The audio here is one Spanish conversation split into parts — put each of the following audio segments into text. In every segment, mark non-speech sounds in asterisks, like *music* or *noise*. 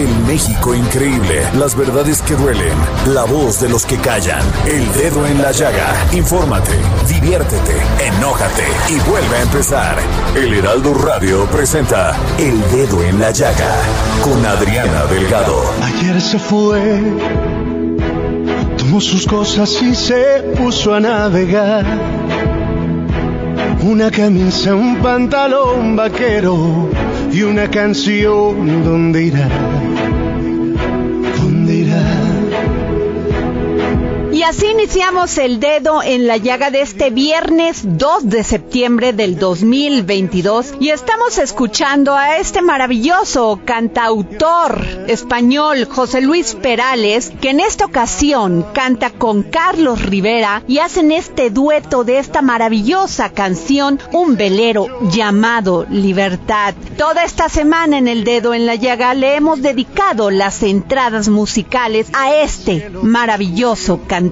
El México increíble, las verdades que duelen, la voz de los que callan, el dedo en la llaga. Infórmate, diviértete, enójate y vuelve a empezar. El Heraldo Radio presenta El Dedo en la Llaga con Adriana Delgado. Ayer se fue, tomó sus cosas y se puso a navegar. Una camisa, un pantalón vaquero y una canción, ¿dónde irá? Así iniciamos el dedo en la llaga de este viernes 2 de septiembre del 2022 y estamos escuchando a este maravilloso cantautor español José Luis Perales que en esta ocasión canta con Carlos Rivera y hacen este dueto de esta maravillosa canción Un velero llamado Libertad. Toda esta semana en el dedo en la llaga le hemos dedicado las entradas musicales a este maravilloso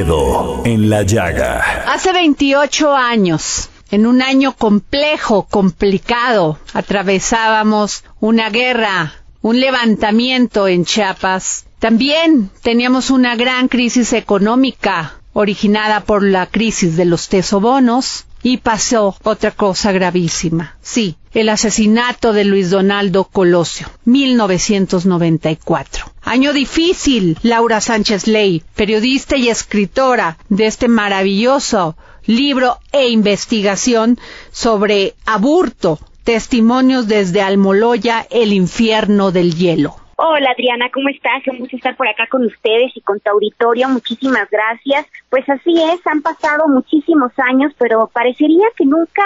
En la Llaga. Hace 28 años, en un año complejo, complicado, atravesábamos una guerra, un levantamiento en Chiapas. También teníamos una gran crisis económica originada por la crisis de los tesobonos y pasó otra cosa gravísima. Sí, el asesinato de Luis Donaldo Colosio, 1994. Año difícil, Laura Sánchez Ley, periodista y escritora de este maravilloso libro e investigación sobre aburto, testimonios desde Almoloya, el infierno del hielo. Hola Adriana, ¿cómo estás? Un gusto estar por acá con ustedes y con tu auditorio. Muchísimas gracias. Pues así es, han pasado muchísimos años, pero parecería que nunca,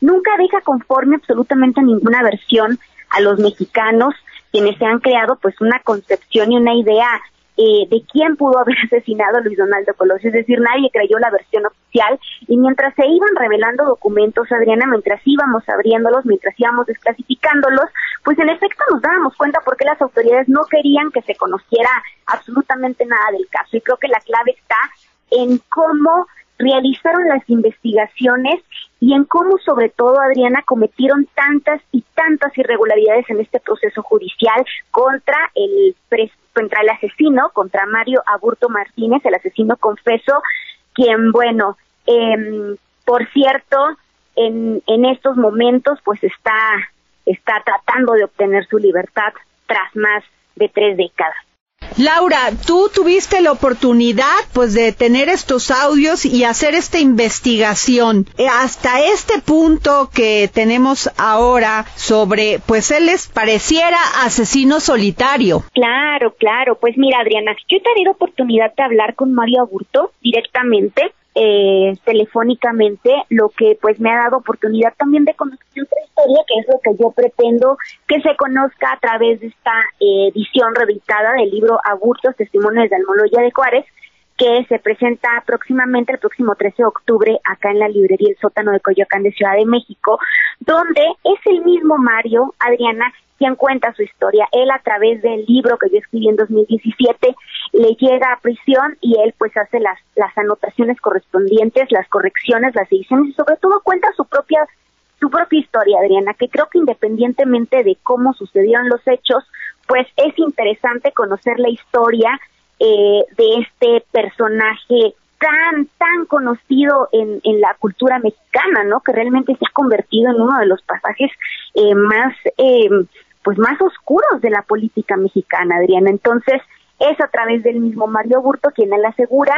nunca deja conforme absolutamente ninguna versión a los mexicanos, quienes se han creado pues una concepción y una idea eh, de quién pudo haber *laughs* asesinado a Luis Donaldo Colosio, es decir, nadie creyó la versión oficial. Y mientras se iban revelando documentos, Adriana, mientras íbamos abriéndolos, mientras íbamos desclasificándolos, pues en efecto nos dábamos cuenta por qué las autoridades no querían que se conociera absolutamente nada del caso. Y creo que la clave está en cómo realizaron las investigaciones y en cómo sobre todo Adriana cometieron tantas y tantas irregularidades en este proceso judicial contra el contra el asesino, contra Mario Aburto Martínez, el asesino confeso, quien bueno, eh, por cierto, en, en estos momentos pues está está tratando de obtener su libertad tras más de tres décadas. Laura, tú tuviste la oportunidad pues de tener estos audios y hacer esta investigación eh, hasta este punto que tenemos ahora sobre pues él les pareciera asesino solitario. Claro, claro, pues mira Adriana, yo he tenido oportunidad de hablar con Mario Aburto directamente eh, telefónicamente, lo que pues me ha dado oportunidad también de conocer otra historia, que es lo que yo pretendo que se conozca a través de esta eh, edición reeditada del libro Aburtos, Testimonios de Almoloya de Juárez, que se presenta próximamente el próximo 13 de octubre acá en la librería El Sótano de Coyoacán de Ciudad de México, donde es el mismo Mario, Adriana, quien cuenta su historia. Él a través del libro que yo escribí en 2017 le llega a prisión y él pues hace las, las anotaciones correspondientes, las correcciones, las ediciones y sobre todo cuenta su propia su propia historia, Adriana, que creo que independientemente de cómo sucedieron los hechos, pues es interesante conocer la historia eh, de este personaje tan, tan conocido en, en la cultura mexicana, ¿no? Que realmente se ha convertido en uno de los pasajes eh, más, eh, pues más oscuros de la política mexicana, Adriana. Entonces, es a través del mismo Mario Burto quien él asegura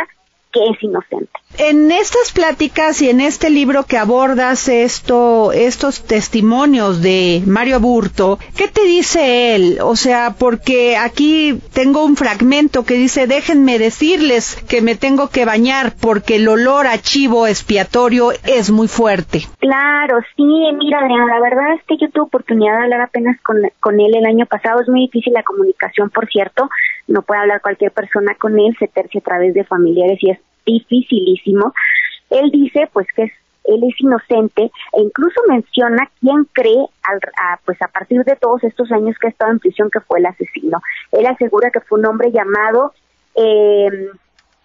que es inocente. En estas pláticas y en este libro que abordas esto, estos testimonios de Mario Burto, ¿qué te dice él? O sea, porque aquí tengo un fragmento que dice, déjenme decirles que me tengo que bañar porque el olor a chivo expiatorio es muy fuerte. Claro, sí, mira Adriana, la verdad es que yo tuve oportunidad de hablar apenas con, con él el año pasado, es muy difícil la comunicación, por cierto, no puede hablar cualquier persona con él, se tercia a través de familiares y es dificilísimo. Él dice pues que es, él es inocente e incluso menciona quién cree al, pues a partir de todos estos años que ha estado en prisión que fue el asesino. Él asegura que fue un hombre llamado eh,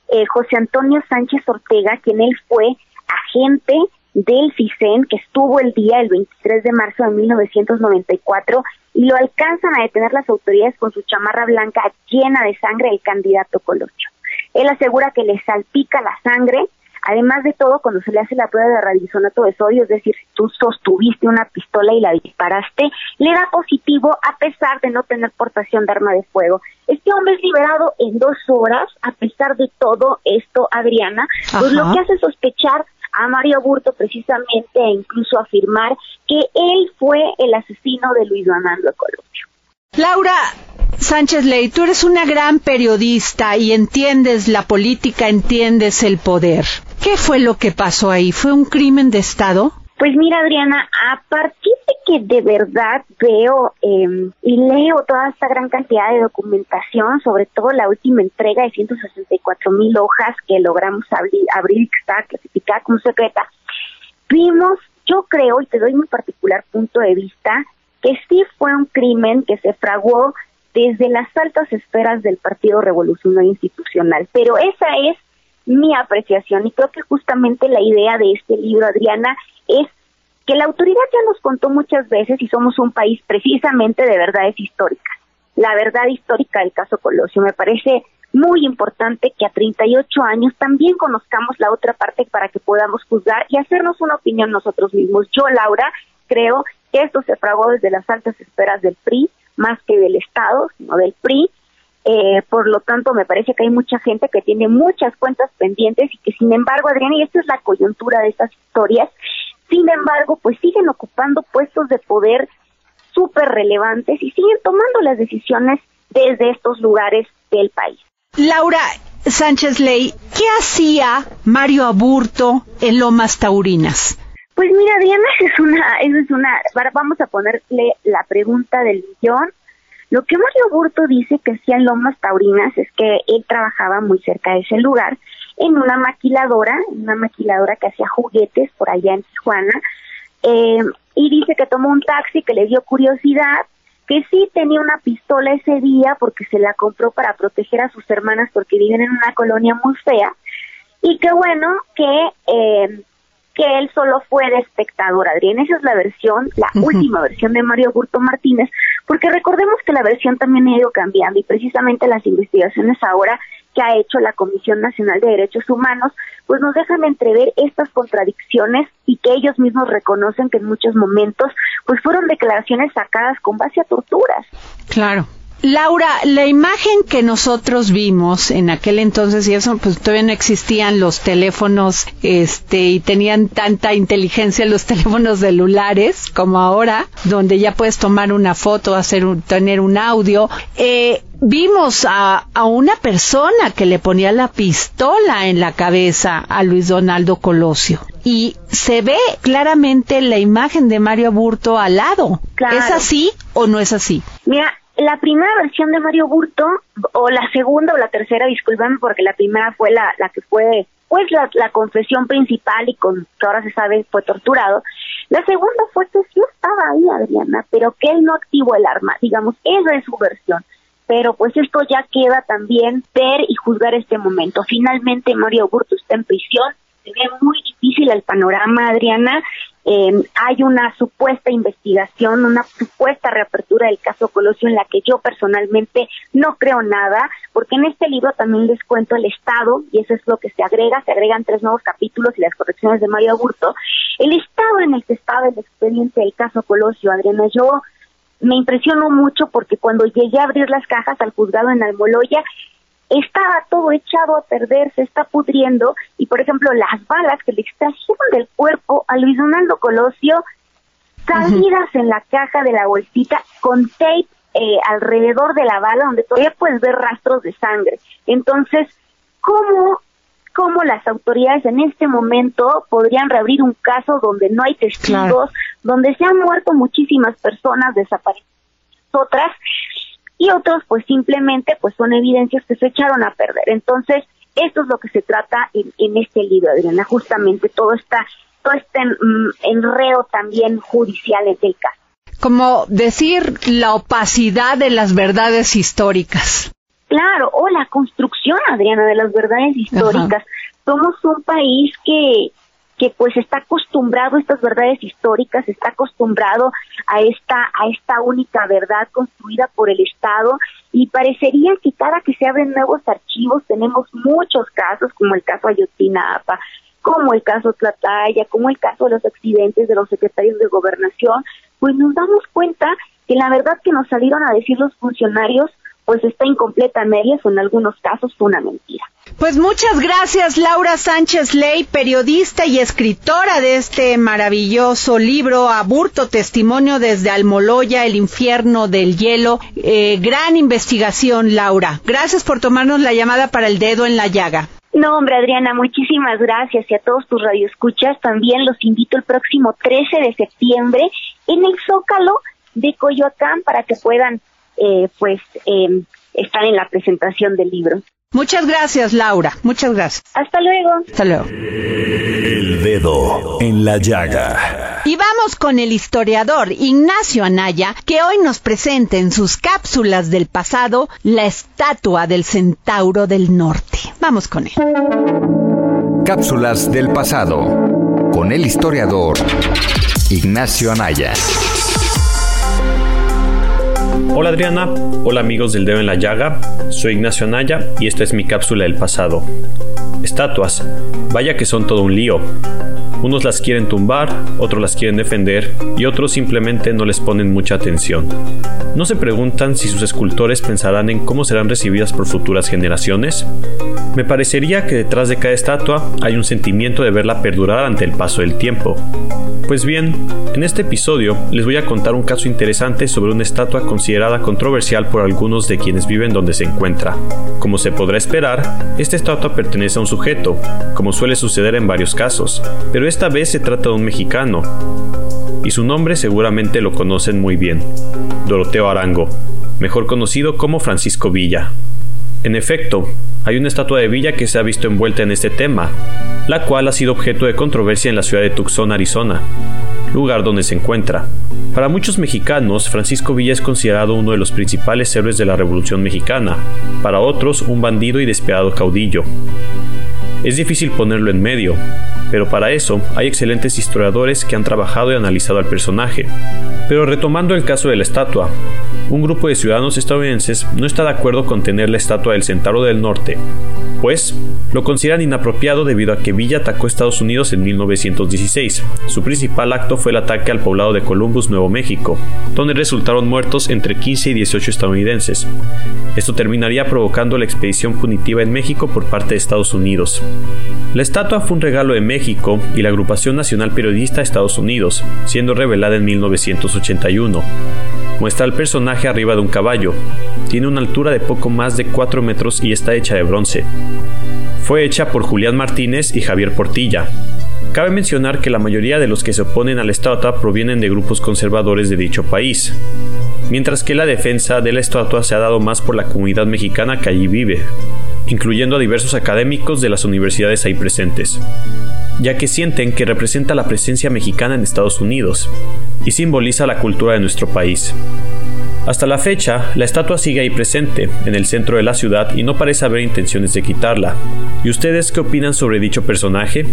eh, José Antonio Sánchez Ortega, quien él fue agente del CISEN, que estuvo el día el 23 de marzo de 1994 y lo alcanzan a detener las autoridades con su chamarra blanca llena de sangre del candidato Colosio. Él asegura que le salpica la sangre, además de todo, cuando se le hace la prueba de radisonato de sodio, es decir, si tú sostuviste una pistola y la disparaste, le da positivo a pesar de no tener portación de arma de fuego. Este hombre es liberado en dos horas, a pesar de todo esto, Adriana, pues lo que hace sospechar a Mario Burto precisamente e incluso afirmar que él fue el asesino de Luis Donaldo Colosio. Laura Sánchez Ley, tú eres una gran periodista y entiendes la política, entiendes el poder. ¿Qué fue lo que pasó ahí? ¿Fue un crimen de Estado? Pues mira, Adriana, a partir de que de verdad veo eh, y leo toda esta gran cantidad de documentación, sobre todo la última entrega de 164 mil hojas que logramos abrir, abrir que está clasificada como secreta, vimos, yo creo, y te doy mi particular punto de vista, que sí fue un crimen que se fraguó desde las altas esferas del Partido Revolucionario Institucional. Pero esa es mi apreciación y creo que justamente la idea de este libro, Adriana, es que la autoridad ya nos contó muchas veces y somos un país precisamente de verdades históricas. La verdad histórica del caso Colosio me parece muy importante que a 38 años también conozcamos la otra parte para que podamos juzgar y hacernos una opinión nosotros mismos. Yo, Laura, creo que esto se fragó desde las altas esferas del PRI, más que del Estado, sino del PRI. Eh, por lo tanto, me parece que hay mucha gente que tiene muchas cuentas pendientes y que, sin embargo, Adriana, y esta es la coyuntura de estas historias, sin embargo, pues siguen ocupando puestos de poder súper relevantes y siguen tomando las decisiones desde estos lugares del país. Laura Sánchez Ley, ¿qué hacía Mario Aburto en Lomas Taurinas? Pues mira, Diana, *laughs* es una, es una, vamos a ponerle la pregunta del millón. Lo que Mario Burto dice que hacía en Lomas Taurinas es que él trabajaba muy cerca de ese lugar, en una maquiladora, una maquiladora que hacía juguetes por allá en Tijuana, eh, y dice que tomó un taxi que le dio curiosidad, que sí tenía una pistola ese día porque se la compró para proteger a sus hermanas porque viven en una colonia muy fea, y que bueno, que... Eh, que él solo fue de espectador, Adrián. Esa es la versión, la última versión de Mario Burto Martínez, porque recordemos que la versión también ha ido cambiando y precisamente las investigaciones ahora que ha hecho la Comisión Nacional de Derechos Humanos, pues nos dejan entrever estas contradicciones y que ellos mismos reconocen que en muchos momentos pues fueron declaraciones sacadas con base a torturas. Claro. Laura, la imagen que nosotros vimos en aquel entonces y eso, pues todavía no existían los teléfonos, este, y tenían tanta inteligencia los *laughs* teléfonos celulares como ahora, donde ya puedes tomar una foto, hacer un, tener un audio. Eh, vimos a, a, una persona que le ponía la pistola en la cabeza a Luis Donaldo Colosio. Y se ve claramente la imagen de Mario Aburto al lado. Claro. ¿Es así o no es así? Mira, la primera versión de Mario Burto, o la segunda o la tercera, discúlpame, porque la primera fue la, la que fue pues la, la confesión principal y con que ahora se sabe fue torturado. La segunda fue que sí estaba ahí Adriana, pero que él no activó el arma, digamos, esa es su versión pero pues esto ya queda también ver y juzgar este momento. Finalmente Mario Burto está en prisión, se ve muy difícil el panorama, Adriana. Eh, hay una supuesta investigación, una supuesta reapertura del caso Colosio en la que yo personalmente no creo nada, porque en este libro también les cuento el Estado, y eso es lo que se agrega, se agregan tres nuevos capítulos y las correcciones de Mario Aburto, el Estado en el que estaba el expediente del caso Colosio, Adriana, yo me impresionó mucho porque cuando llegué a abrir las cajas al juzgado en Almoloya, estaba todo echado a perder, se está pudriendo, y por ejemplo las balas que le extrajeron del cuerpo a Luis Donaldo Colosio, salidas en la caja de la bolsita con tape eh, alrededor de la bala, donde todavía puedes ver rastros de sangre. Entonces, ¿cómo cómo las autoridades en este momento podrían reabrir un caso donde no hay testigos, donde se han muerto muchísimas personas, desaparecidas otras, y otros pues simplemente pues son evidencias que se echaron a perder. Entonces, esto es lo que se trata en, en este libro, Adriana, justamente todo está todo este mm, enredo también judicial del caso. Como decir la opacidad de las verdades históricas. Claro, o la construcción, Adriana, de las verdades históricas. Somos un país que, que pues está acostumbrado a estas verdades históricas, está acostumbrado a esta, a esta única verdad construida por el Estado y parecería que cada que se abren nuevos archivos tenemos muchos casos, como el caso Ayotzinapa, como el caso Tlataya, como el caso de los accidentes de los secretarios de gobernación, pues nos damos cuenta que la verdad que nos salieron a decir los funcionarios pues está incompleta a medias o en algunos casos fue una mentira. Pues muchas gracias Laura Sánchez Ley, periodista y escritora de este maravilloso libro Aburto, Testimonio desde Almoloya, el infierno del hielo. Eh, gran investigación Laura. Gracias por tomarnos la llamada para el dedo en la llaga. No, hombre, Adriana, muchísimas gracias y a todos tus radioescuchas. También los invito el próximo 13 de septiembre en el Zócalo de Coyoacán para que puedan eh, pues eh, están en la presentación del libro. Muchas gracias, Laura. Muchas gracias. Hasta luego. Hasta luego. El dedo en la llaga. Y vamos con el historiador Ignacio Anaya, que hoy nos presenta en sus cápsulas del pasado la estatua del centauro del norte. Vamos con él. Cápsulas del pasado con el historiador Ignacio Anaya. Hola Adriana, hola amigos del dedo en la llaga, soy Ignacio Anaya y esta es mi cápsula del pasado. Estatuas, vaya que son todo un lío. Unos las quieren tumbar, otros las quieren defender y otros simplemente no les ponen mucha atención. ¿No se preguntan si sus escultores pensarán en cómo serán recibidas por futuras generaciones? Me parecería que detrás de cada estatua hay un sentimiento de verla perdurar ante el paso del tiempo. Pues bien, en este episodio les voy a contar un caso interesante sobre una estatua considerada controversial por algunos de quienes viven donde se encuentra. Como se podrá esperar, esta estatua pertenece a un sujeto, como suele suceder en varios casos, pero esta vez se trata de un mexicano, y su nombre seguramente lo conocen muy bien, Doroteo Arango, mejor conocido como Francisco Villa. En efecto, hay una estatua de Villa que se ha visto envuelta en este tema, la cual ha sido objeto de controversia en la ciudad de Tucson, Arizona, lugar donde se encuentra. Para muchos mexicanos, Francisco Villa es considerado uno de los principales héroes de la Revolución Mexicana, para otros un bandido y despiadado caudillo. Es difícil ponerlo en medio, pero para eso hay excelentes historiadores que han trabajado y analizado al personaje. Pero retomando el caso de la estatua, un grupo de ciudadanos estadounidenses no está de acuerdo con tener la estatua del Centauro del Norte, pues lo consideran inapropiado debido a que Villa atacó Estados Unidos en 1916. Su principal acto fue el ataque al poblado de Columbus, Nuevo México, donde resultaron muertos entre 15 y 18 estadounidenses. Esto terminaría provocando la expedición punitiva en México por parte de Estados Unidos. La estatua fue un regalo de México y la Agrupación Nacional Periodista de Estados Unidos, siendo revelada en 1981. Muestra al personaje arriba de un caballo. Tiene una altura de poco más de 4 metros y está hecha de bronce. Fue hecha por Julián Martínez y Javier Portilla. Cabe mencionar que la mayoría de los que se oponen a la estatua provienen de grupos conservadores de dicho país, mientras que la defensa de la estatua se ha dado más por la comunidad mexicana que allí vive. incluyendo a diversos académicos de las universidades ahí presentes, ya que sienten que representa la presencia mexicana en Estados Unidos y simboliza la cultura de nuestro país. Hasta la fecha, la estatua sigue ahí presente, en el centro de la ciudad, y no parece haber intenciones de quitarla. ¿Y ustedes qué opinan sobre dicho personaje?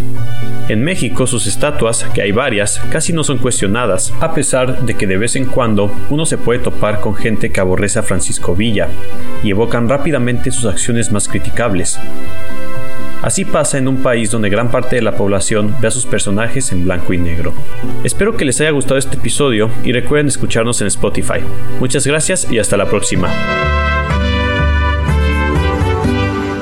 En México, sus estatuas, que hay varias, casi no son cuestionadas, a pesar de que de vez en cuando uno se puede topar con gente que aborrece a Francisco Villa, y evocan rápidamente sus acciones más criticables. Así pasa en un país donde gran parte de la población ve a sus personajes en blanco y negro. Espero que les haya gustado este episodio y recuerden escucharnos en Spotify. Muchas gracias y hasta la próxima.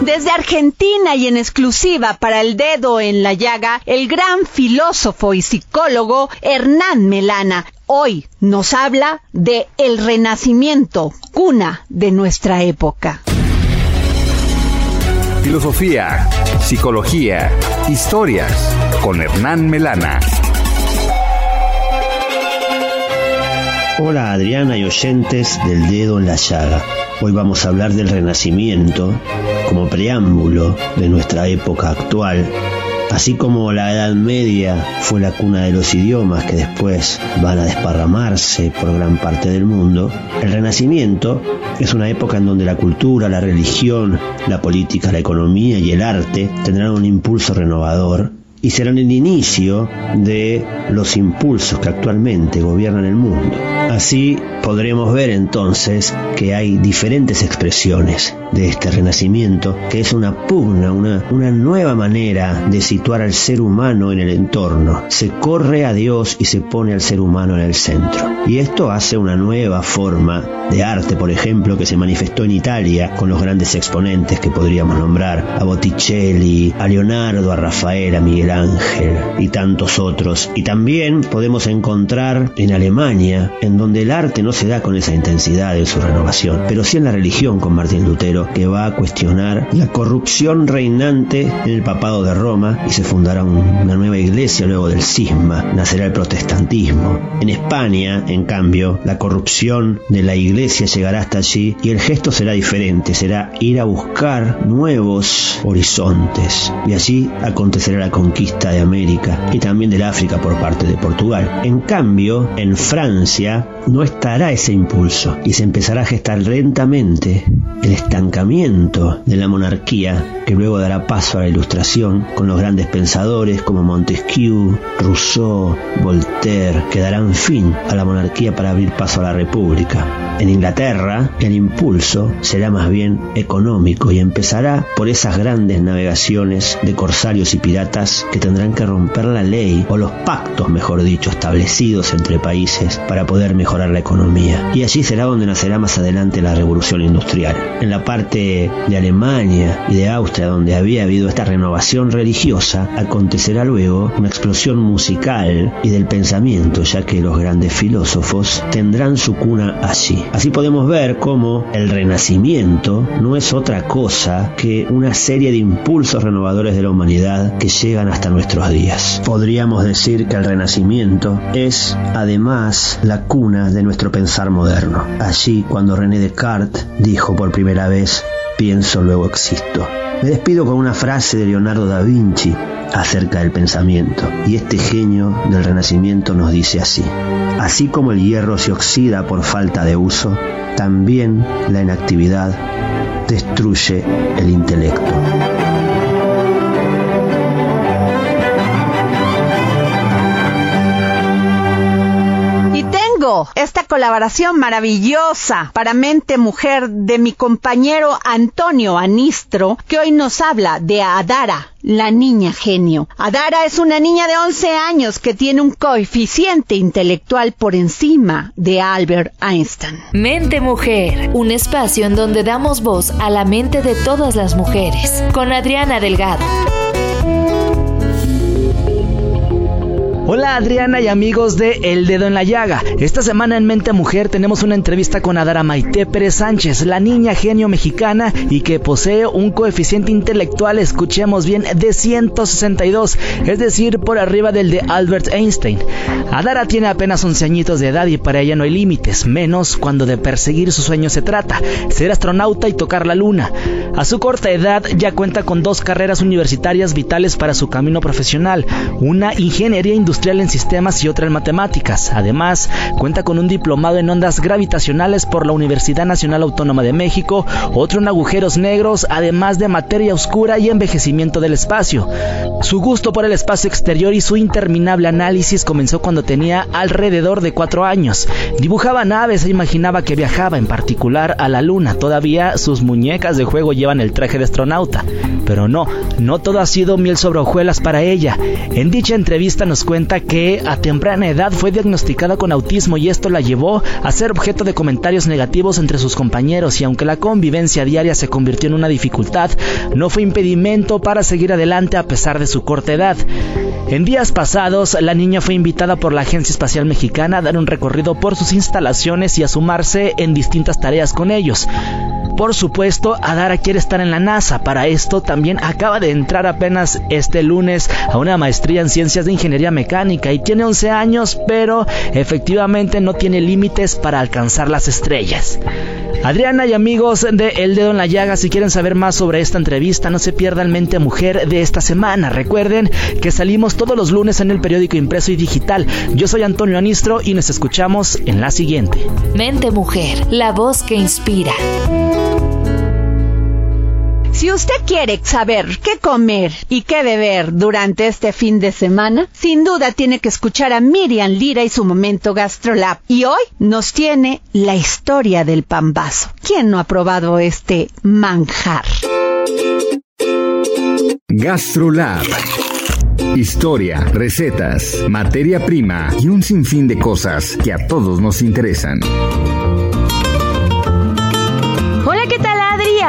Desde Argentina y en exclusiva para el dedo en la llaga, el gran filósofo y psicólogo Hernán Melana hoy nos habla de el renacimiento, cuna de nuestra época. Filosofía, psicología, historias con Hernán Melana. Hola Adriana y oyentes del dedo en la llaga. Hoy vamos a hablar del Renacimiento como preámbulo de nuestra época actual Así como la Edad Media fue la cuna de los idiomas que después van a desparramarse por gran parte del mundo, el Renacimiento es una época en donde la cultura, la religión, la política, la economía y el arte tendrán un impulso renovador y serán el inicio de los impulsos que actualmente gobiernan el mundo. Así podremos ver entonces que hay diferentes expresiones de este renacimiento, que es una pugna, una, una nueva manera de situar al ser humano en el entorno. Se corre a Dios y se pone al ser humano en el centro. Y esto hace una nueva forma de arte, por ejemplo, que se manifestó en Italia con los grandes exponentes que podríamos nombrar, a Botticelli, a Leonardo, a Rafael, a Miguel Ángel y tantos otros. Y también podemos encontrar en Alemania, en donde el arte no se da con esa intensidad de su renovación, pero sí en la religión con Martín Lutero, que va a cuestionar la corrupción reinante en el papado de Roma y se fundará una nueva iglesia luego del cisma, nacerá el protestantismo. En España, en cambio, la corrupción de la iglesia llegará hasta allí y el gesto será diferente, será ir a buscar nuevos horizontes. Y allí acontecerá la conquista de América y también del África por parte de Portugal. En cambio, en Francia no estará ese impulso y se empezará a gestar lentamente el estancamiento de la monarquía que luego dará paso a la ilustración con los grandes pensadores como Montesquieu, Rousseau, Voltaire, que darán fin a la monarquía para abrir paso a la república. En Inglaterra, el impulso será más bien económico y empezará por esas grandes navegaciones de corsarios y piratas que tendrán que romper la ley o los pactos, mejor dicho, establecidos entre países para poder mejorar la economía. Y allí será donde nacerá más adelante la revolución industrial en la parte de Alemania y de Austria donde había habido esta renovación religiosa, acontecerá luego una explosión musical y del pensamiento, ya que los grandes filósofos tendrán su cuna allí. Así podemos ver cómo el renacimiento no es otra cosa que una serie de impulsos renovadores de la humanidad que llegan hasta nuestros días. Podríamos decir que el renacimiento es además la cuna de nuestro pensar moderno. Allí cuando René Descartes dijo por primera vez, pienso, luego existo. Me despido con una frase de Leonardo da Vinci acerca del pensamiento. Y este genio del Renacimiento nos dice así. Así como el hierro se oxida por falta de uso, también la inactividad destruye el intelecto. Esta colaboración maravillosa para Mente Mujer de mi compañero Antonio Anistro, que hoy nos habla de Adara, la niña genio. Adara es una niña de 11 años que tiene un coeficiente intelectual por encima de Albert Einstein. Mente Mujer, un espacio en donde damos voz a la mente de todas las mujeres, con Adriana Delgado. Hola Adriana y amigos de El Dedo en la Llaga. Esta semana en Mente Mujer tenemos una entrevista con Adara Maite Pérez Sánchez, la niña genio mexicana y que posee un coeficiente intelectual, escuchemos bien, de 162, es decir, por arriba del de Albert Einstein. Adara tiene apenas 11 añitos de edad y para ella no hay límites, menos cuando de perseguir su sueño se trata, ser astronauta y tocar la luna. A su corta edad ya cuenta con dos carreras universitarias vitales para su camino profesional, una ingeniería industrial en sistemas y otra en matemáticas. Además, cuenta con un diplomado en ondas gravitacionales por la Universidad Nacional Autónoma de México, otro en agujeros negros, además de materia oscura y envejecimiento del espacio. Su gusto por el espacio exterior y su interminable análisis comenzó cuando tenía alrededor de cuatro años. Dibujaba naves e imaginaba que viajaba en particular a la luna. Todavía sus muñecas de juego llevan el traje de astronauta. Pero no, no todo ha sido miel sobre hojuelas para ella. En dicha entrevista nos cuenta que a temprana edad fue diagnosticada con autismo y esto la llevó a ser objeto de comentarios negativos entre sus compañeros y aunque la convivencia diaria se convirtió en una dificultad, no fue impedimento para seguir adelante a pesar de su corta edad. En días pasados, la niña fue invitada por la Agencia Espacial Mexicana a dar un recorrido por sus instalaciones y a sumarse en distintas tareas con ellos. Por supuesto, Adara quiere estar en la NASA. Para esto también acaba de entrar apenas este lunes a una maestría en ciencias de ingeniería mecánica y tiene 11 años, pero efectivamente no tiene límites para alcanzar las estrellas. Adriana y amigos de El Dedo en la Llaga, si quieren saber más sobre esta entrevista, no se pierdan Mente Mujer de esta semana. Recuerden que salimos todos los lunes en el periódico impreso y digital. Yo soy Antonio Anistro y nos escuchamos en la siguiente. Mente Mujer, la voz que inspira. Si usted quiere saber qué comer y qué beber durante este fin de semana, sin duda tiene que escuchar a Miriam Lira y su momento GastroLab. Y hoy nos tiene la historia del pambazo. ¿Quién no ha probado este manjar? GastroLab. Historia, recetas, materia prima y un sinfín de cosas que a todos nos interesan.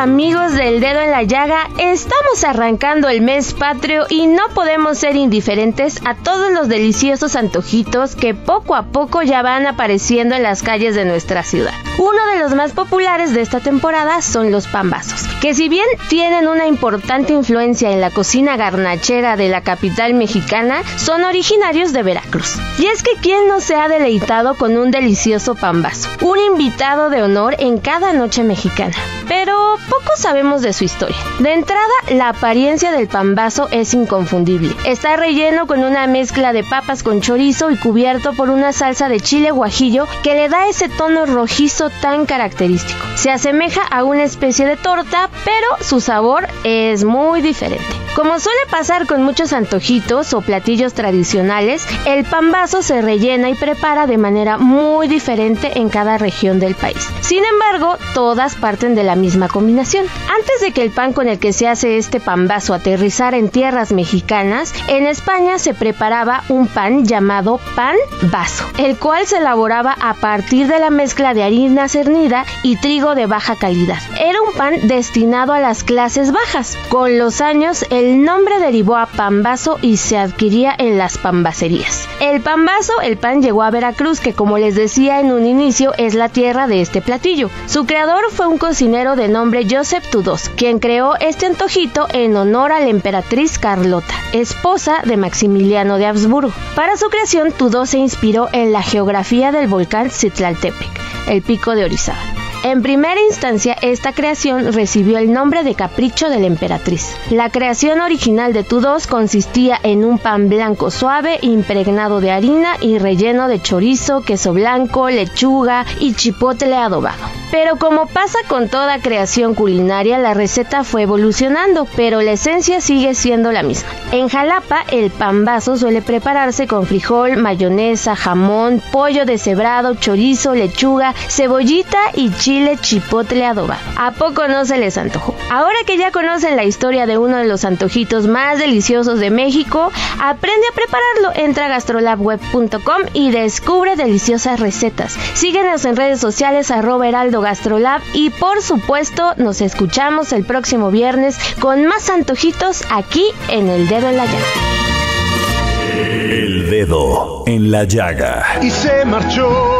Amigos del dedo en la llaga, estamos arrancando el mes patrio y no podemos ser indiferentes a todos los deliciosos antojitos que poco a poco ya van apareciendo en las calles de nuestra ciudad. Uno de los más populares de esta temporada son los pambazos, que si bien tienen una importante influencia en la cocina garnachera de la capital mexicana, son originarios de Veracruz. Y es que quién no se ha deleitado con un delicioso pambazo, un invitado de honor en cada noche mexicana. Pero poco sabemos de su historia. De entrada, la apariencia del pambazo es inconfundible. Está relleno con una mezcla de papas con chorizo y cubierto por una salsa de chile guajillo que le da ese tono rojizo tan característico. Se asemeja a una especie de torta, pero su sabor es muy diferente. Como suele pasar con muchos antojitos o platillos tradicionales, el pambazo se rellena y prepara de manera muy diferente en cada región del país. Sin embargo, todas parten de la misma combinación. Antes de que el pan con el que se hace este pambazo aterrizara en tierras mexicanas, en España se preparaba un pan llamado pan vaso, el cual se elaboraba a partir de la mezcla de harina cernida y trigo de baja calidad. Era un pan destinado a las clases bajas. Con los años, el nombre derivó a pambazo y se adquiría en las pambacerías. El pambazo, el pan llegó a Veracruz, que como les decía en un inicio, es la tierra de este platillo. Su creador fue un cocinero de nombre Joseph Tudos, quien creó este antojito en honor a la emperatriz Carlota, esposa de Maximiliano de Habsburgo. Para su creación, Tudos se inspiró en la geografía del volcán Citlaltepec, el pico de Orizaba. En primera instancia, esta creación recibió el nombre de Capricho de la Emperatriz. La creación original de Tudos consistía en un pan blanco suave impregnado de harina y relleno de chorizo, queso blanco, lechuga y chipotle adobado. Pero como pasa con toda creación culinaria, la receta fue evolucionando, pero la esencia sigue siendo la misma. En Jalapa, el pambazo suele prepararse con frijol, mayonesa, jamón, pollo deshebrado, chorizo, lechuga, cebollita y chile chipotle adobado. ¿A poco no se les antojó? Ahora que ya conocen la historia de uno de los antojitos más deliciosos de México, aprende a prepararlo. Entra a gastrolabweb.com y descubre deliciosas recetas. Síguenos en redes sociales arroba heraldo Gastrolab y por supuesto nos escuchamos el próximo viernes con más antojitos aquí en El Dedo en la Llaga. El Dedo en la Llaga. Y se marchó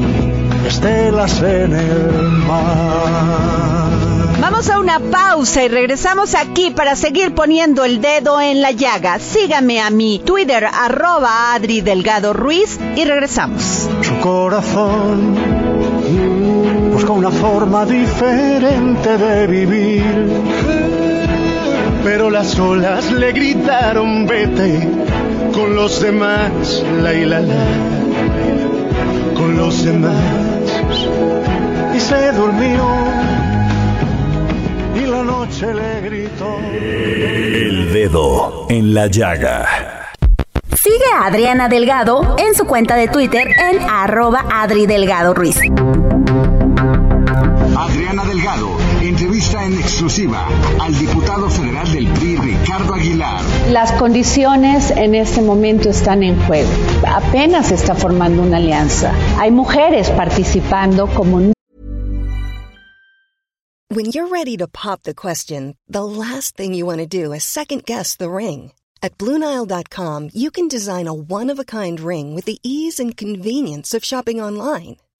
estelas en el mar. Vamos a una pausa y regresamos aquí para seguir poniendo el dedo en la llaga. Sígame a mi Twitter, arroba Adri Delgado Ruiz y regresamos. Su corazón busca una forma diferente de vivir. Pero las olas le gritaron vete con los demás, la y la la, con los demás. Y se durmió y la noche le gritó. El dedo en la llaga. Sigue a Adriana Delgado en su cuenta de Twitter en arroba Adri Delgado Ruiz. Adriana Delgado entrevista en exclusiva al diputado federal del PRI, Ricardo Aguilar. Las condiciones en este momento están en juego. Apenas se está formando una alianza. Hay mujeres participando como When you're ready to pop the question, the last thing you want to do is second guess the ring. At Bluenile.com, you can design a one of a kind ring with the ease and convenience of shopping online.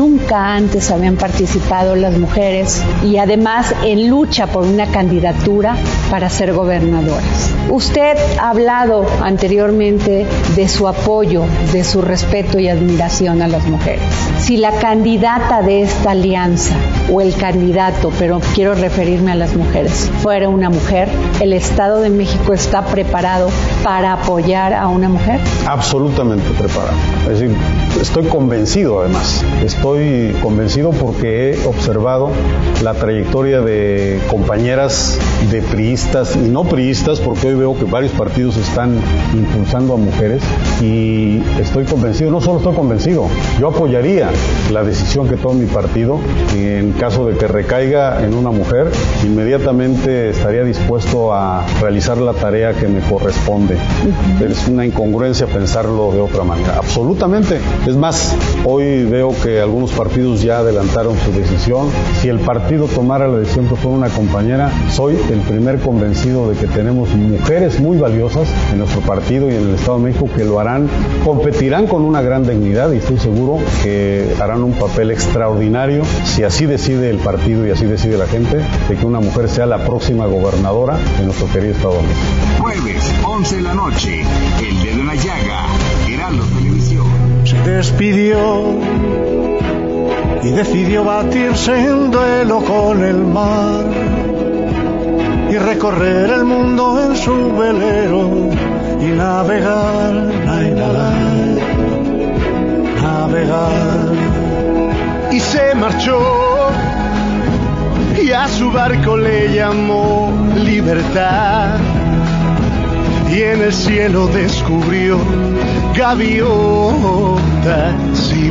Nunca antes habían participado las mujeres y además en lucha por una candidatura para ser gobernadoras. Usted ha hablado anteriormente de su apoyo, de su respeto y admiración a las mujeres. Si la candidata de esta alianza o el candidato, pero quiero referirme a las mujeres, fuera una mujer, ¿el Estado de México está preparado para apoyar a una mujer? Absolutamente preparado. Es decir, estoy convencido además. Estoy convencido porque he observado la trayectoria de compañeras de priistas y no priistas, porque hoy veo que varios partidos están impulsando a mujeres y estoy convencido, no solo estoy convencido, yo apoyaría la decisión que tome mi partido en caso de que recaiga en una mujer, inmediatamente estaría dispuesto a realizar la tarea que me corresponde. Es una incongruencia pensarlo de otra manera, absolutamente. Es más, hoy veo que algunos partidos ya adelantaron su decisión. Si el partido tomara la decisión que fue una compañera, soy el primer convencido de que tenemos mujeres muy valiosas en nuestro partido y en el Estado de México que lo harán, competirán con una gran dignidad y estoy seguro que harán un papel extraordinario si así decide el partido y así decide la gente de que una mujer sea la próxima gobernadora de nuestro querido Estado de México. Jueves, 11 de la noche, El Dedo en la Llaga, Heraldo Televisión. Se despidió y decidió batirse en duelo con el mar y recorrer el mundo en su velero y navegar, la, navegar. Y se marchó y a su barco le llamó libertad y en el cielo descubrió gaviotas y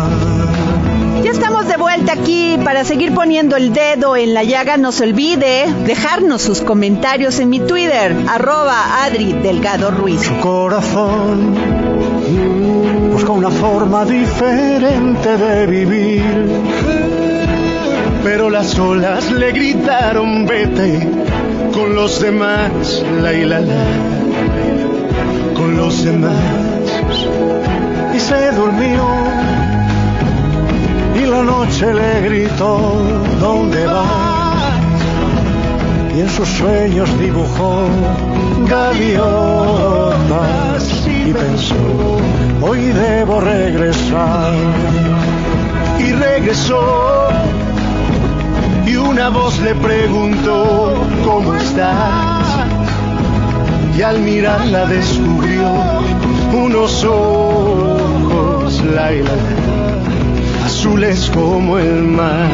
Ya estamos de vuelta aquí para seguir poniendo el dedo en la llaga. No se olvide dejarnos sus comentarios en mi Twitter, arroba Adri Delgado Ruiz. Su corazón busca una forma diferente de vivir. Pero las olas le gritaron vete con los demás, la y la la, con los demás. Y se durmió y la noche le gritó, ¿dónde vas? Y en sus sueños dibujó gaviotas y pensó, hoy debo regresar. y regresó. Y una voz le preguntó, ¿cómo estás? Y al mirarla descubrió unos ojos, Laila, azules como el mar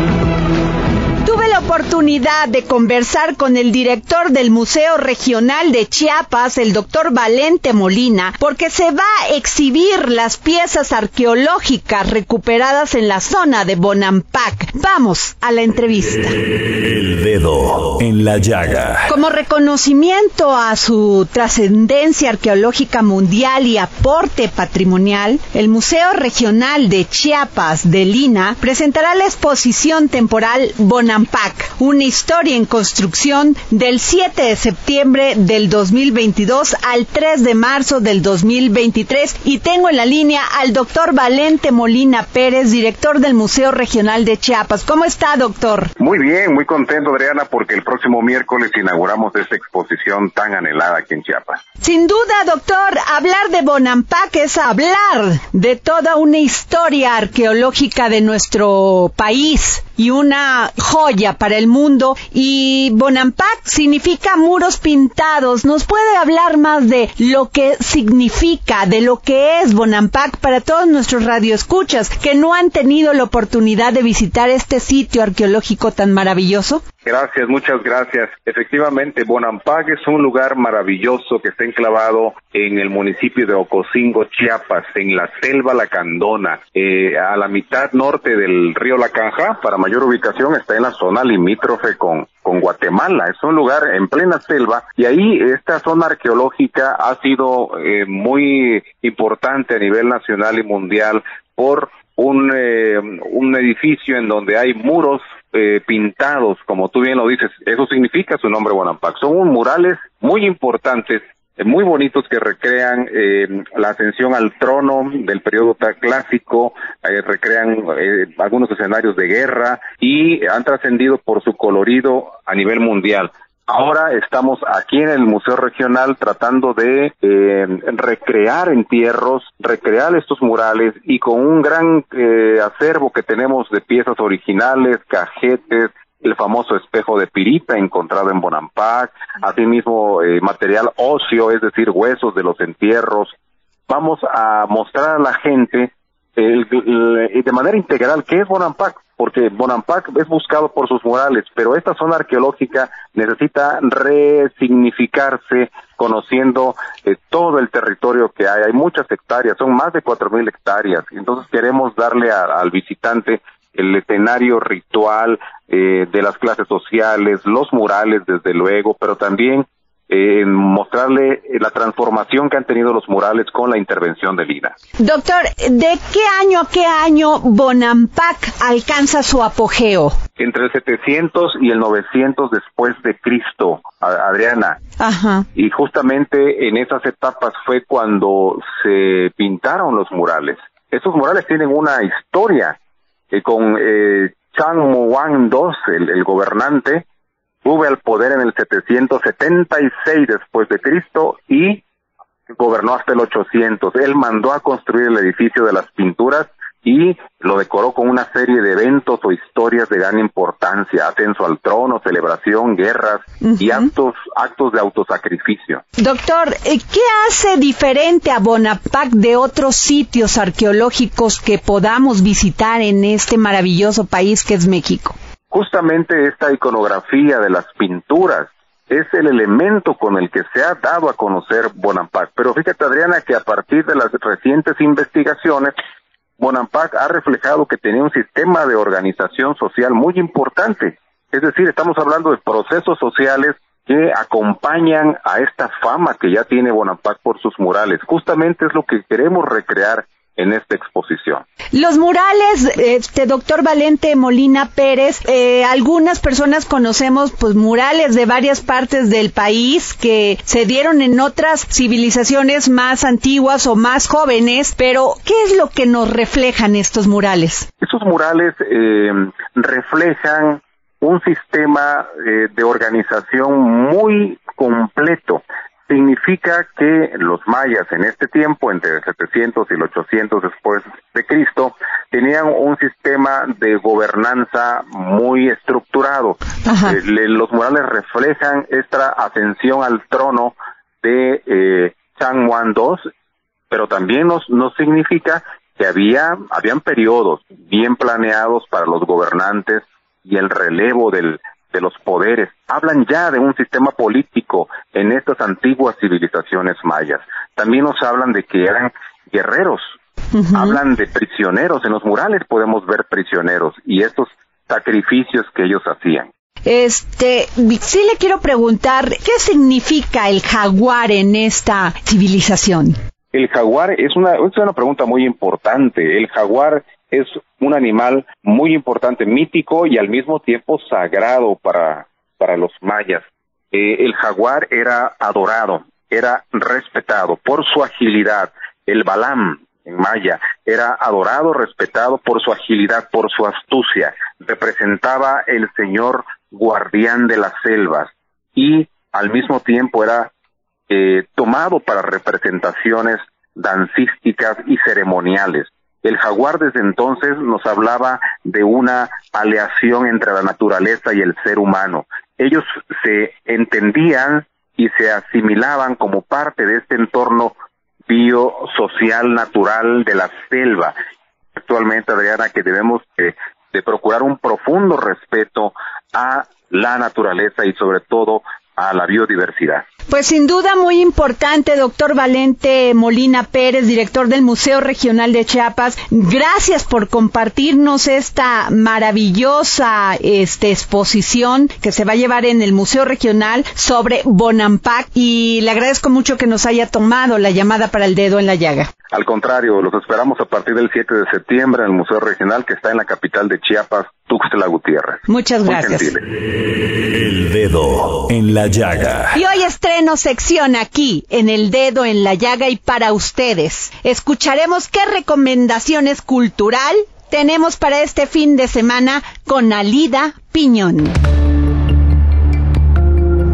oportunidad de conversar con el director del Museo Regional de Chiapas, el doctor Valente Molina, porque se va a exhibir las piezas arqueológicas recuperadas en la zona de Bonampak. Vamos a la entrevista. El dedo en la llaga. Como reconocimiento a su trascendencia arqueológica mundial y aporte patrimonial, el Museo Regional de Chiapas de Lina presentará la exposición temporal Bonampak una historia en construcción del 7 de septiembre del 2022 al 3 de marzo del 2023 y tengo en la línea al doctor Valente Molina Pérez, director del Museo Regional de Chiapas. ¿Cómo está, doctor? Muy bien, muy contento, Adriana, porque el próximo miércoles inauguramos esta exposición tan anhelada aquí en Chiapas. Sin duda, doctor, hablar de Bonampak es hablar de toda una historia arqueológica de nuestro país y una joya para el mundo. Y Bonampak significa muros pintados. ¿Nos puede hablar más de lo que significa, de lo que es Bonampak para todos nuestros radioescuchas que no han tenido la oportunidad de visitar este sitio arqueológico tan maravilloso? Gracias, muchas gracias. Efectivamente, Bonampak es un lugar maravilloso que está enclavado en el municipio de Ocosingo, Chiapas, en la selva Lacandona, eh, a la mitad norte del río Lacanja. Para mayor ubicación está en la zona limítrofe con, con Guatemala. Es un lugar en plena selva y ahí esta zona arqueológica ha sido eh, muy importante a nivel nacional y mundial por un, eh, un edificio en donde hay muros eh, pintados, como tú bien lo dices, eso significa su nombre Bonampak. Son murales muy importantes, eh, muy bonitos que recrean eh, la ascensión al trono del periodo clásico, recrean algunos escenarios de guerra y han trascendido por su colorido a nivel mundial. Ahora estamos aquí en el Museo Regional tratando de eh, recrear entierros, recrear estos murales y con un gran eh, acervo que tenemos de piezas originales, cajetes, el famoso espejo de pirita encontrado en Bonampak, asimismo eh, material óseo, es decir, huesos de los entierros. Vamos a mostrar a la gente de manera integral qué es Bonampak, porque Bonampak es buscado por sus murales, pero esta zona arqueológica necesita resignificarse conociendo eh, todo el territorio que hay. Hay muchas hectáreas, son más de cuatro mil hectáreas. Entonces queremos darle al visitante el escenario ritual eh, de las clases sociales, los murales desde luego, pero también en mostrarle la transformación que han tenido los murales con la intervención de Lina. Doctor, ¿de qué año a qué año Bonampak alcanza su apogeo? Entre el 700 y el 900 después de Cristo, Adriana. Ajá. Y justamente en esas etapas fue cuando se pintaron los murales. Esos murales tienen una historia con eh, Chang Muang II, el, el gobernante, sube al poder en el 776 después de Cristo y gobernó hasta el 800. Él mandó a construir el edificio de las pinturas y lo decoró con una serie de eventos o historias de gran importancia, ascenso al trono, celebración, guerras y actos, actos de autosacrificio. Doctor, eh, ¿qué hace diferente a Bonaparte de otros sitios arqueológicos que podamos visitar en este maravilloso país que es México? Justamente esta iconografía de las pinturas es el elemento con el que se ha dado a conocer Bonampak. Pero fíjate, Adriana, que a partir de las recientes investigaciones, Bonampak ha reflejado que tenía un sistema de organización social muy importante. Es decir, estamos hablando de procesos sociales que acompañan a esta fama que ya tiene Bonampak por sus murales. Justamente es lo que queremos recrear en esta exposición. Los murales, este doctor Valente Molina Pérez, eh, algunas personas conocemos pues murales de varias partes del país que se dieron en otras civilizaciones más antiguas o más jóvenes, pero ¿qué es lo que nos reflejan estos murales? Estos murales eh, reflejan un sistema eh, de organización muy completo significa que los mayas en este tiempo, entre el 700 y el 800 después de Cristo, tenían un sistema de gobernanza muy estructurado. Eh, los murales reflejan esta ascensión al trono de eh, Changwan II, pero también nos, nos significa que había habían periodos bien planeados para los gobernantes y el relevo del, de los poderes. Hablan ya de un sistema político en estas antiguas civilizaciones mayas. También nos hablan de que eran guerreros. Hablan de prisioneros. En los murales podemos ver prisioneros y estos sacrificios que ellos hacían. Este, sí le quiero preguntar, ¿qué significa el jaguar en esta civilización? El jaguar es una, es una pregunta muy importante. El jaguar es un animal muy importante, mítico y al mismo tiempo sagrado para, para los mayas. Eh, el jaguar era adorado, era respetado por su agilidad. El balam en maya era adorado, respetado por su agilidad, por su astucia. Representaba el señor guardián de las selvas y al mismo tiempo era eh, tomado para representaciones dancísticas y ceremoniales. El jaguar desde entonces nos hablaba de una aleación entre la naturaleza y el ser humano. Ellos se entendían y se asimilaban como parte de este entorno biosocial natural de la selva. Actualmente, Adriana, que debemos de procurar un profundo respeto a la naturaleza y sobre todo a la biodiversidad. Pues sin duda muy importante, doctor Valente Molina Pérez, director del Museo Regional de Chiapas. Gracias por compartirnos esta maravillosa este, exposición que se va a llevar en el Museo Regional sobre Bonampak y le agradezco mucho que nos haya tomado la llamada para el dedo en la llaga. Al contrario, los esperamos a partir del 7 de septiembre en el Museo Regional que está en la capital de Chiapas, Tuxtla Gutiérrez. Muchas gracias. El dedo en la llaga. Y hoy estreno sección aquí, en El dedo en la llaga y para ustedes. Escucharemos qué recomendaciones cultural tenemos para este fin de semana con Alida Piñón.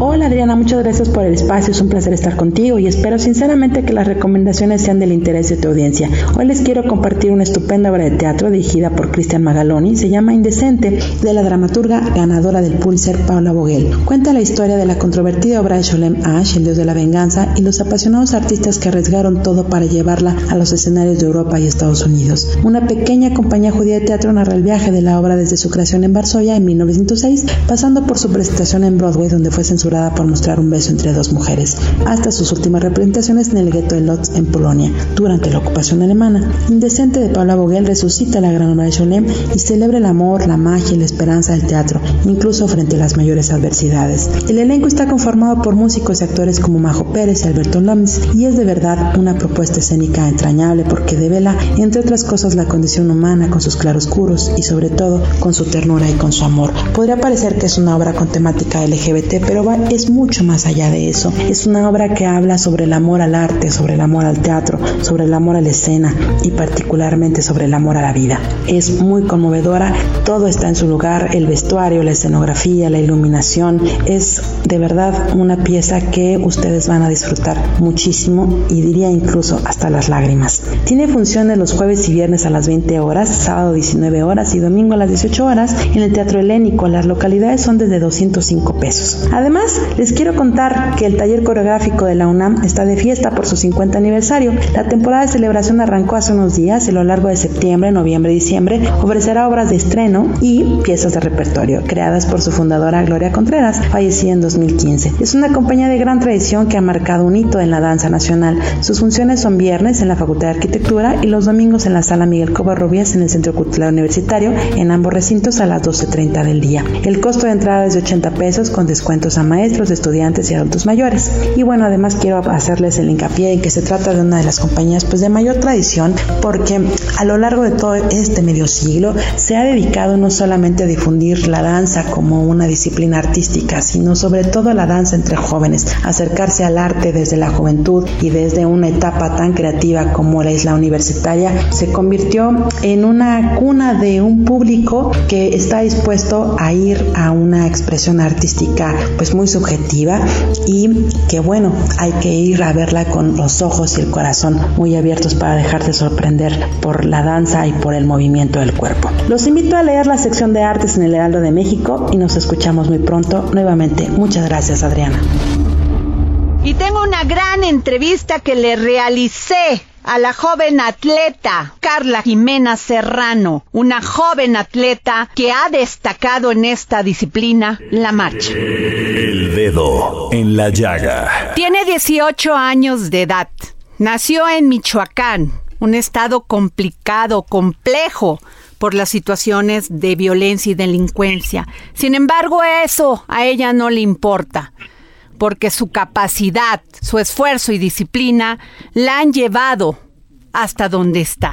Hola Adriana, muchas gracias por el espacio, es un placer estar contigo y espero sinceramente que las recomendaciones sean del interés de tu audiencia. Hoy les quiero compartir una estupenda obra de teatro dirigida por Cristian Magaloni, se llama Indecente, de la dramaturga ganadora del Pulitzer Paula Vogel. Cuenta la historia de la controvertida obra de Sholem Ash, el dios de la venganza, y los apasionados artistas que arriesgaron todo para llevarla a los escenarios de Europa y Estados Unidos. Una pequeña compañía judía de teatro narra el viaje de la obra desde su creación en Varsovia en 1906, pasando por su presentación en Broadway donde fue censurada por mostrar un beso entre dos mujeres, hasta sus últimas representaciones en el gueto de Lodz en Polonia, durante la ocupación alemana. Indecente de Paula Vogel resucita la gran obra de Cholem y celebra el amor, la magia y la esperanza del teatro, incluso frente a las mayores adversidades. El elenco está conformado por músicos y actores como Majo Pérez y Alberto Loms, y es de verdad una propuesta escénica entrañable porque devela, entre otras cosas, la condición humana con sus claroscuros y sobre todo con su ternura y con su amor. Podría parecer que es una obra con temática LGBT, pero va es mucho más allá de eso. Es una obra que habla sobre el amor al arte, sobre el amor al teatro, sobre el amor a la escena y particularmente sobre el amor a la vida. Es muy conmovedora, todo está en su lugar, el vestuario, la escenografía, la iluminación. Es de verdad una pieza que ustedes van a disfrutar muchísimo y diría incluso hasta las lágrimas. Tiene funciones los jueves y viernes a las 20 horas, sábado 19 horas y domingo a las 18 horas en el Teatro Helénico. Las localidades son desde 205 pesos. Además, les quiero contar que el taller coreográfico de la UNAM está de fiesta por su 50 aniversario. La temporada de celebración arrancó hace unos días y a lo largo de septiembre, noviembre y diciembre ofrecerá obras de estreno y piezas de repertorio creadas por su fundadora Gloria Contreras, fallecida en 2015. Es una compañía de gran tradición que ha marcado un hito en la danza nacional. Sus funciones son viernes en la Facultad de Arquitectura y los domingos en la Sala Miguel Covarrubias en el Centro Cultural Universitario, en ambos recintos a las 12.30 del día. El costo de entrada es de 80 pesos con descuentos a maestros, estudiantes y adultos mayores. Y bueno, además quiero hacerles el hincapié en que se trata de una de las compañías pues de mayor tradición porque a lo largo de todo este medio siglo se ha dedicado no solamente a difundir la danza como una disciplina artística, sino sobre todo la danza entre jóvenes, acercarse al arte desde la juventud y desde una etapa tan creativa como la isla universitaria, se convirtió en una cuna de un público que está dispuesto a ir a una expresión artística pues muy muy subjetiva y que bueno, hay que ir a verla con los ojos y el corazón muy abiertos para dejarte sorprender por la danza y por el movimiento del cuerpo. Los invito a leer la sección de artes en el Heraldo de México y nos escuchamos muy pronto nuevamente. Muchas gracias Adriana. Y tengo una gran entrevista que le realicé a la joven atleta Carla Jimena Serrano, una joven atleta que ha destacado en esta disciplina, la marcha. El dedo en la llaga. Tiene 18 años de edad. Nació en Michoacán, un estado complicado, complejo por las situaciones de violencia y delincuencia. Sin embargo, eso a ella no le importa porque su capacidad, su esfuerzo y disciplina la han llevado hasta donde está.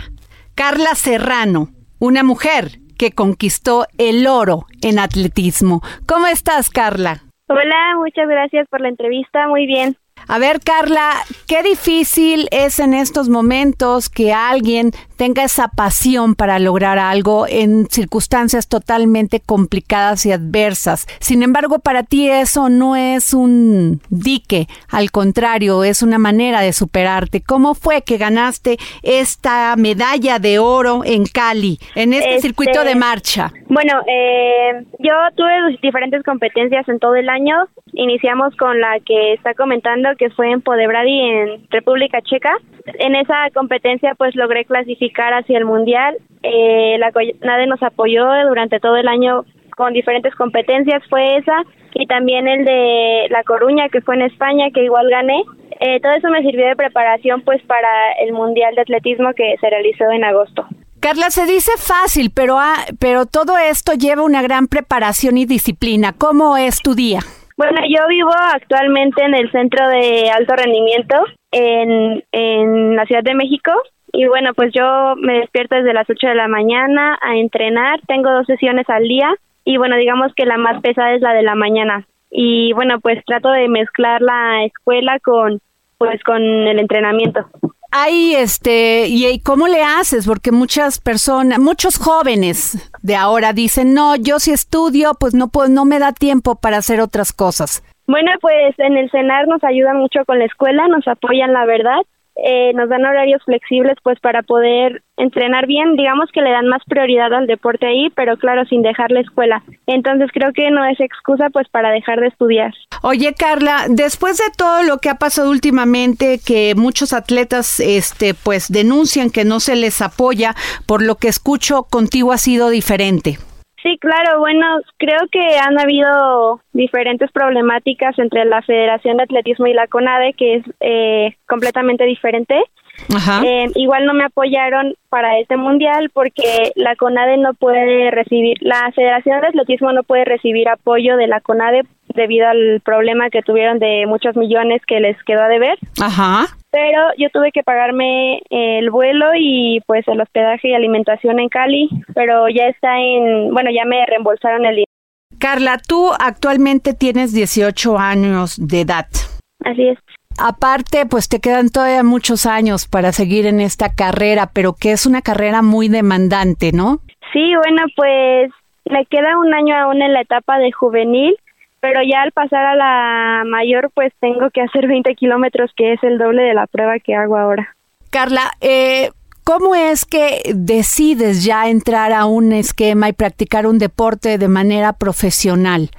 Carla Serrano, una mujer que conquistó el oro en atletismo. ¿Cómo estás, Carla? Hola, muchas gracias por la entrevista. Muy bien. A ver, Carla, qué difícil es en estos momentos que alguien tenga esa pasión para lograr algo en circunstancias totalmente complicadas y adversas. Sin embargo, para ti eso no es un dique, al contrario, es una manera de superarte. ¿Cómo fue que ganaste esta medalla de oro en Cali, en este, circuito de marcha? Bueno, eh, yo tuve diferentes competencias en todo el año. Iniciamos con la que está comentando, que fue en Podebrady, en República Checa. En esa competencia, pues logré clasificar hacia el Mundial. Eh, la nos apoyó durante todo el año con diferentes competencias, fue esa, y también el de La Coruña, que fue en España, que igual gané. Eh, todo eso me sirvió de preparación pues para el Mundial de Atletismo que se realizó en agosto. Carla, se dice fácil, pero, ah, pero todo esto lleva una gran preparación y disciplina. ¿Cómo es tu día? Bueno, yo vivo actualmente en el Centro de Alto Rendimiento en, en la Ciudad de México y bueno, pues yo me despierto desde las 8 de la mañana a entrenar. Tengo dos sesiones al día y bueno, digamos que la más pesada es la de la mañana. Y bueno, pues trato de mezclar la escuela con pues con el entrenamiento. Ahí, este, ¿y cómo le haces? Porque muchas personas, muchos jóvenes de ahora dicen, no, yo si estudio, pues no puedo, no me da tiempo para hacer otras cosas. Bueno, pues en el CENAR nos ayudan mucho con la escuela, nos apoyan la verdad eh, nos dan horarios flexibles pues para poder entrenar bien, digamos que le dan más prioridad al deporte ahí, pero claro, sin dejar la escuela. Entonces creo que no es excusa pues para dejar de estudiar. Oye Carla, después de todo lo que ha pasado últimamente, que muchos atletas este pues denuncian que no se les apoya, por lo que escucho contigo ha sido diferente. Sí, claro, bueno, creo que han habido diferentes problemáticas entre la Federación de Atletismo y la CONADE, que es eh, completamente diferente. Eh, igual no me apoyaron para este mundial porque la CONADE no puede recibir, la Federación de Atletismo no puede recibir apoyo de la CONADE debido al problema que tuvieron de muchos millones que les quedó a deber. Ajá. Pero yo tuve que pagarme el vuelo y pues el hospedaje y alimentación en Cali, pero ya está en, bueno, ya me reembolsaron el dinero. Carla, tú actualmente tienes 18 años de edad. Así es. Aparte, pues te quedan todavía muchos años para seguir en esta carrera, pero que es una carrera muy demandante, ¿no? Sí, bueno, pues me queda un año aún en la etapa de juvenil, pero ya al pasar a la mayor, pues tengo que hacer 20 kilómetros, que es el doble de la prueba que hago ahora. Carla, eh, ¿cómo es que decides ya entrar a un esquema y practicar un deporte de manera profesional?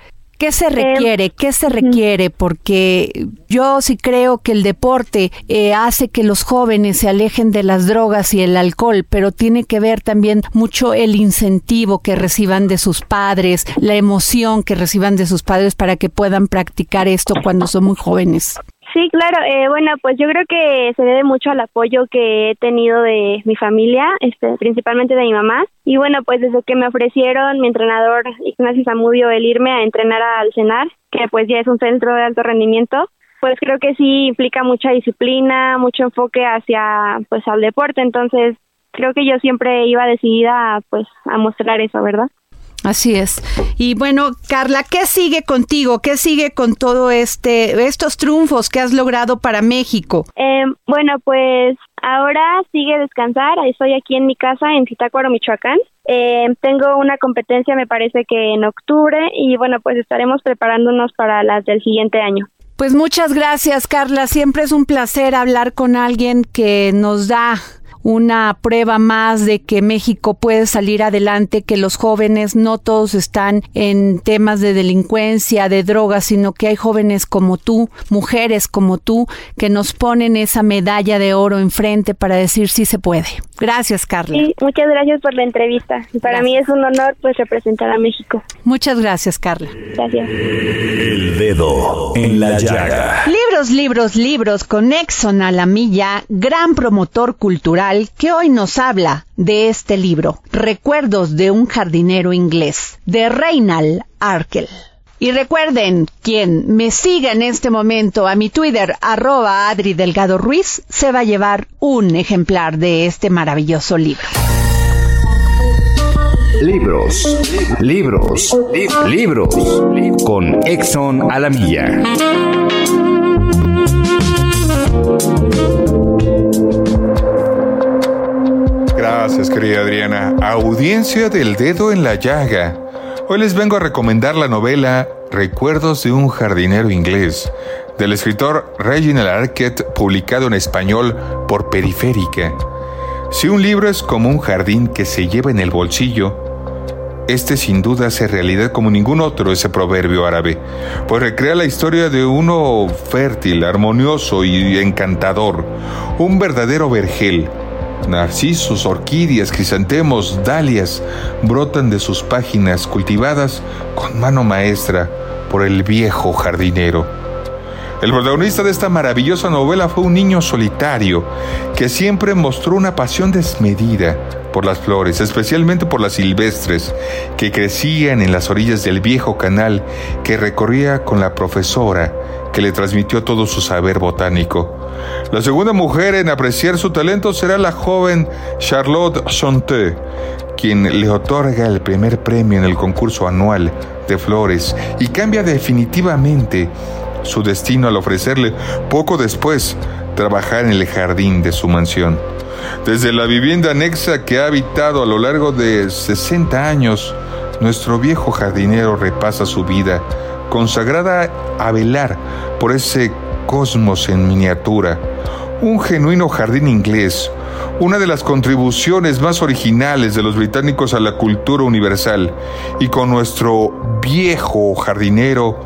¿Qué se em, requiere? ¿Qué se requiere? Porque yo sí creo que el deporte eh, hace que los jóvenes se alejen de las drogas y el alcohol, pero tiene que ver también mucho el incentivo que reciban de sus padres, la emoción que reciban de sus padres para que puedan practicar esto cuando son muy jóvenes. Sí, claro. Eh, bueno, pues yo creo que se debe mucho al apoyo que he tenido de mi familia, este, principalmente de mi mamá. Y bueno, pues desde que me ofrecieron mi entrenador Ignacio Zamudio el irme a entrenar al CENAR, que pues ya es un centro de alto rendimiento, pues creo que sí implica mucha disciplina, mucho enfoque hacia pues al deporte. Entonces creo que yo siempre iba decidida pues a mostrar eso, ¿verdad? Así es. Y bueno, Carla, ¿qué sigue contigo? ¿Qué sigue con todo este estos triunfos que has logrado para México? Eh, bueno, pues ahora sigue descansar. Estoy aquí en mi casa en Zitácuaro, Michoacán. Eh, tengo una competencia, me parece que en octubre, y bueno, pues estaremos preparándonos para las del siguiente año. Pues muchas gracias, Carla. Siempre es un placer hablar con alguien que nos da una prueba más de que México puede salir adelante, que los jóvenes no todos están en temas de delincuencia, de drogas, sino que hay jóvenes como tú, mujeres como tú, que nos ponen esa medalla de oro enfrente para decir sí se puede. Gracias, Carla. Sí, muchas gracias por la entrevista. Para mí es un honor pues representar a México. Muchas gracias, Carla. Gracias. El dedo en la llaga. Libros, libros, libros con Exxon a la milla, gran promotor cultural que hoy nos habla de este libro, Recuerdos de un jardinero inglés, de Reinald Arkel. Y recuerden, quien me siga en este momento a mi Twitter, arroba Adri Delgado Ruiz, se va a llevar un ejemplar de este maravilloso libro. Libros, libros, libros, con Exxon a la milla. Gracias, querida Adriana. Audiencia del dedo en la llaga. Hoy les vengo a recomendar la novela Recuerdos de un jardinero inglés, del escritor Reginald Arquette, publicado en español por Periférica. Si un libro es como un jardín que se lleva en el bolsillo, este sin duda hace realidad como ningún otro ese proverbio árabe, pues recrea la historia de uno fértil, armonioso y encantador, un verdadero vergel. Narcisos, orquídeas, crisantemos, dalias brotan de sus páginas cultivadas con mano maestra por el viejo jardinero. El protagonista de esta maravillosa novela fue un niño solitario que siempre mostró una pasión desmedida por las flores, especialmente por las silvestres, que crecían en las orillas del viejo canal que recorría con la profesora que le transmitió todo su saber botánico. La segunda mujer en apreciar su talento será la joven Charlotte Chonté, quien le otorga el primer premio en el concurso anual de flores y cambia definitivamente su destino al ofrecerle poco después trabajar en el jardín de su mansión. Desde la vivienda anexa que ha habitado a lo largo de 60 años, nuestro viejo jardinero repasa su vida, consagrada a velar por ese cosmos en miniatura, un genuino jardín inglés, una de las contribuciones más originales de los británicos a la cultura universal, y con nuestro viejo jardinero,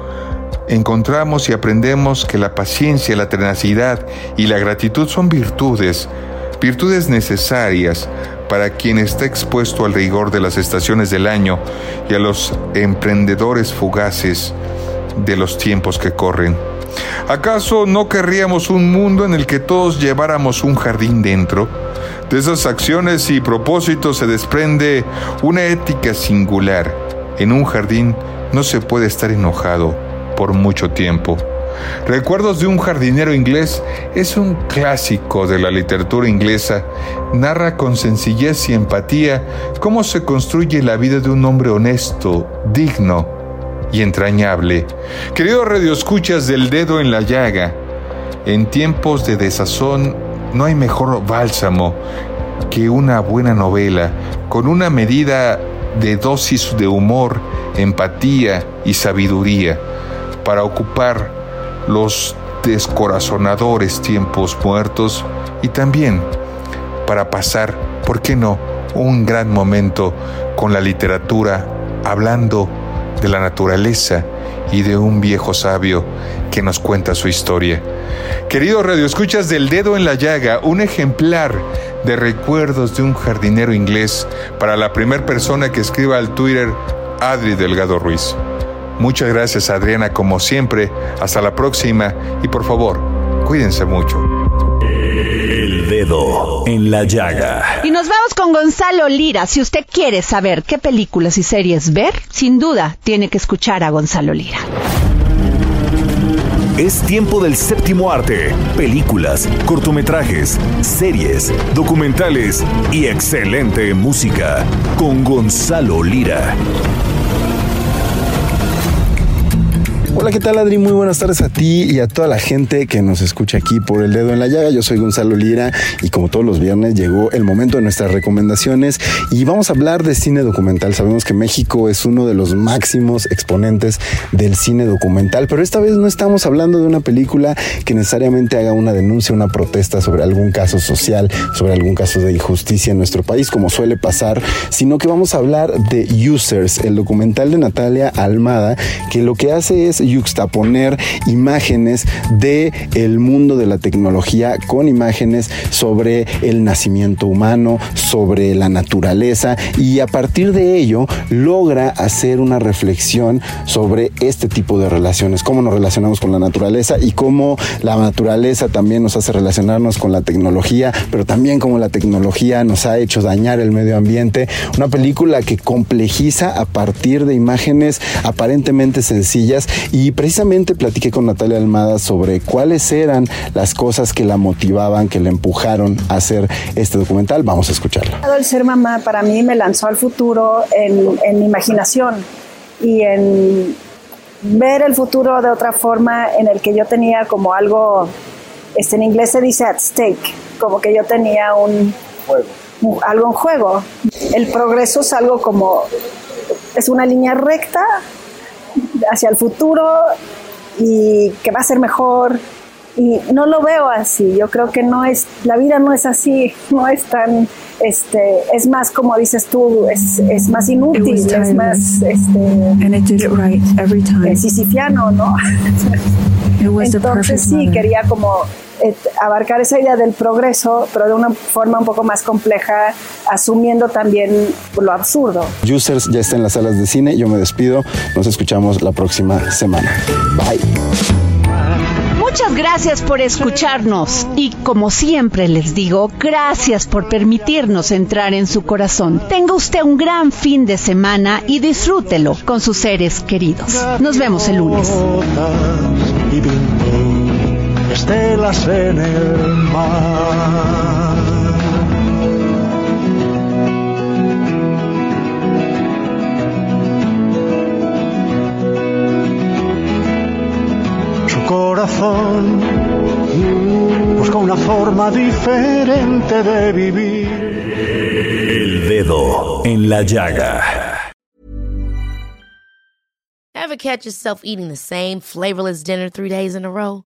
encontramos y aprendemos que la paciencia, la tenacidad y la gratitud son virtudes, virtudes necesarias para quien está expuesto al rigor de las estaciones del año y a los emprendedores fugaces de los tiempos que corren. ¿Acaso no querríamos un mundo en el que todos lleváramos un jardín dentro? De esas acciones y propósitos se desprende una ética singular. En un jardín no se puede estar enojado por mucho tiempo. Recuerdos de un jardinero inglés es un clásico de la literatura inglesa. Narra con sencillez y empatía cómo se construye la vida de un hombre honesto, digno y entrañable. Queridos radioescuchas del dedo en la llaga, en tiempos de desazón no hay mejor bálsamo que una buena novela con una medida de dosis de humor, empatía y sabiduría para ocupar los descorazonadores tiempos muertos y también para pasar, ¿por qué no?, un gran momento con la literatura hablando de la naturaleza y de un viejo sabio que nos cuenta su historia. Queridos radioescuchas del dedo en la llaga, un ejemplar de recuerdos de un jardinero inglés para la primera persona que escriba al Twitter Adri Delgado Ruiz. Muchas gracias Adriana como siempre, hasta la próxima y por favor, cuídense mucho. El dedo en la llaga. Y nos vamos con Gonzalo Lira. Si usted quiere saber qué películas y series ver, sin duda tiene que escuchar a Gonzalo Lira. Es tiempo del séptimo arte. Películas, cortometrajes, series, documentales y excelente música. Con Gonzalo Lira. Hola, ¿qué tal Adri? Muy buenas tardes a ti y a toda la gente que nos escucha aquí por el dedo en la llaga. Yo soy Gonzalo Lira y como todos los viernes llegó el momento de nuestras recomendaciones y vamos a hablar de cine documental. Sabemos que México es uno de los máximos exponentes del cine documental, pero esta vez no estamos hablando de una película que necesariamente haga una denuncia, una protesta sobre algún caso social, sobre algún caso de injusticia en nuestro país, como suele pasar, sino que vamos a hablar de Users, el documental de Natalia Almada, que lo que hace es yuxtaponer imágenes de el mundo de la tecnología con imágenes sobre el nacimiento humano, sobre la naturaleza y a partir de ello logra hacer una reflexión sobre este tipo de relaciones, cómo nos relacionamos con la naturaleza y cómo la naturaleza también nos hace relacionarnos con la tecnología, pero también cómo la tecnología nos ha hecho dañar el medio ambiente. Una película que complejiza a partir de imágenes aparentemente sencillas y precisamente platiqué con Natalia Almada sobre cuáles eran las cosas que la motivaban, que la empujaron a hacer este documental. Vamos a escucharla. El ser mamá para mí me lanzó al futuro en, en imaginación y en ver el futuro de otra forma en el que yo tenía como algo, este, en inglés se dice at stake, como que yo tenía un, un algo en juego. El progreso es algo como, es una línea recta hacia el futuro y que va a ser mejor. Y no lo veo así, yo creo que no es, la vida no es así, *laughs* no es tan, este, es más como dices tú, es, es más inútil, es más, este, eh, sisifiano, ¿no? Entonces sí, quería como abarcar esa idea del progreso, pero de una forma un poco más compleja, asumiendo también lo absurdo. Users ya está en las salas de cine, yo me despido, nos escuchamos la próxima semana. Bye. Muchas gracias por escucharnos y como siempre les digo, gracias por permitirnos entrar en su corazón. Tenga usted un gran fin de semana y disfrútelo con sus seres queridos. Nos vemos el lunes. Estelas en el mar. Su corazón busca una forma diferente de vivir. El dedo en la llaga. Ever catch yourself eating the same flavorless dinner three days in a row?